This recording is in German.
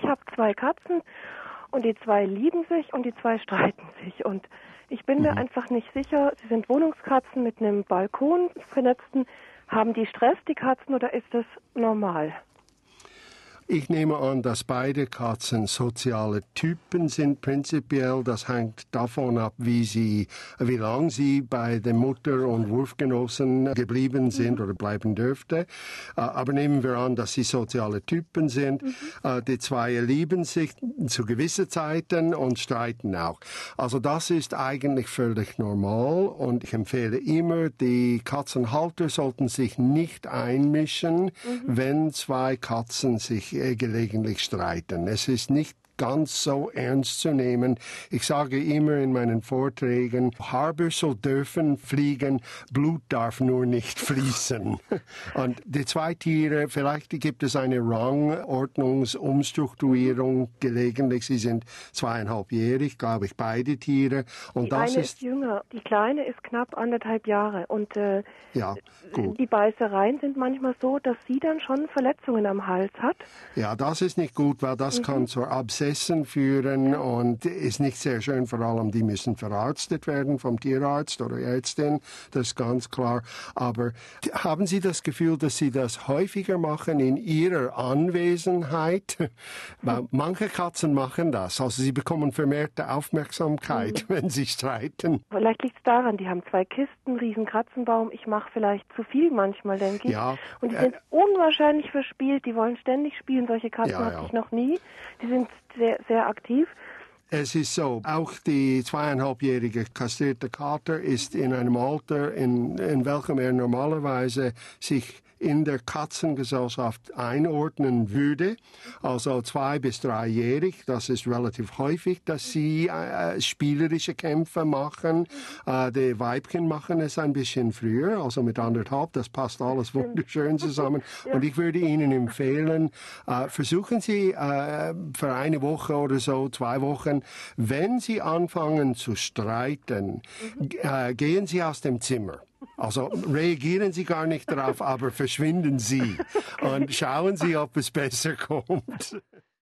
ich habe zwei Katzen und die zwei lieben sich und die zwei streiten sich. Und ich bin mhm. mir einfach nicht sicher, sie sind Wohnungskatzen mit einem Balkon vernetzten. Haben die Stress, die Katzen, oder ist das normal? Ich nehme an, dass beide Katzen soziale Typen sind prinzipiell. Das hängt davon ab, wie sie, wie lang sie bei der Mutter und Wurfgenossen geblieben sind mhm. oder bleiben dürfte. Äh, aber nehmen wir an, dass sie soziale Typen sind. Mhm. Äh, die zwei lieben sich zu gewissen Zeiten und streiten auch. Also das ist eigentlich völlig normal und ich empfehle immer, die Katzenhalter sollten sich nicht einmischen, mhm. wenn zwei Katzen sich gelegentlich streiten. Es ist nicht ganz so ernst zu nehmen. Ich sage immer in meinen Vorträgen, Harbor soll dürfen fliegen, Blut darf nur nicht fließen. Und die zwei Tiere, vielleicht gibt es eine Rangordnungsumstrukturierung gelegentlich. Sie sind zweieinhalbjährig, glaube ich, beide Tiere. Und die das eine ist, ist jünger, die kleine ist knapp anderthalb Jahre. Und äh, ja, gut. die Beißereien sind manchmal so, dass sie dann schon Verletzungen am Hals hat. Ja, das ist nicht gut, weil das mhm. kann zur Abszess Prozessen führen und ist nicht sehr schön. Vor allem, die müssen verarztet werden vom Tierarzt oder Ärztin, das ist ganz klar. Aber haben Sie das Gefühl, dass Sie das häufiger machen in Ihrer Anwesenheit? Weil manche Katzen machen das. Also sie bekommen vermehrte Aufmerksamkeit, mhm. wenn sie streiten. Vielleicht liegt es daran, die haben zwei Kisten, riesen Katzenbaum. Ich mache vielleicht zu viel manchmal, denke ich. Ja, und die sind äh, unwahrscheinlich verspielt. Die wollen ständig spielen. Solche Katzen ja, hatte ja. ich noch nie. Die sind sehr, sehr aktiv. Es ist so, auch die zweieinhalbjährige kastrierte Kater ist in einem Alter, in, in welchem er normalerweise sich in der Katzengesellschaft einordnen würde, also zwei bis dreijährig, das ist relativ häufig, dass sie äh, spielerische Kämpfe machen. Äh, die Weibchen machen es ein bisschen früher, also mit anderthalb, das passt alles wunderschön zusammen. Und ich würde Ihnen empfehlen, äh, versuchen Sie äh, für eine Woche oder so, zwei Wochen, wenn Sie anfangen zu streiten, mhm. äh, gehen Sie aus dem Zimmer. Also reagieren Sie gar nicht darauf, aber verschwinden Sie und schauen Sie, ob es besser kommt.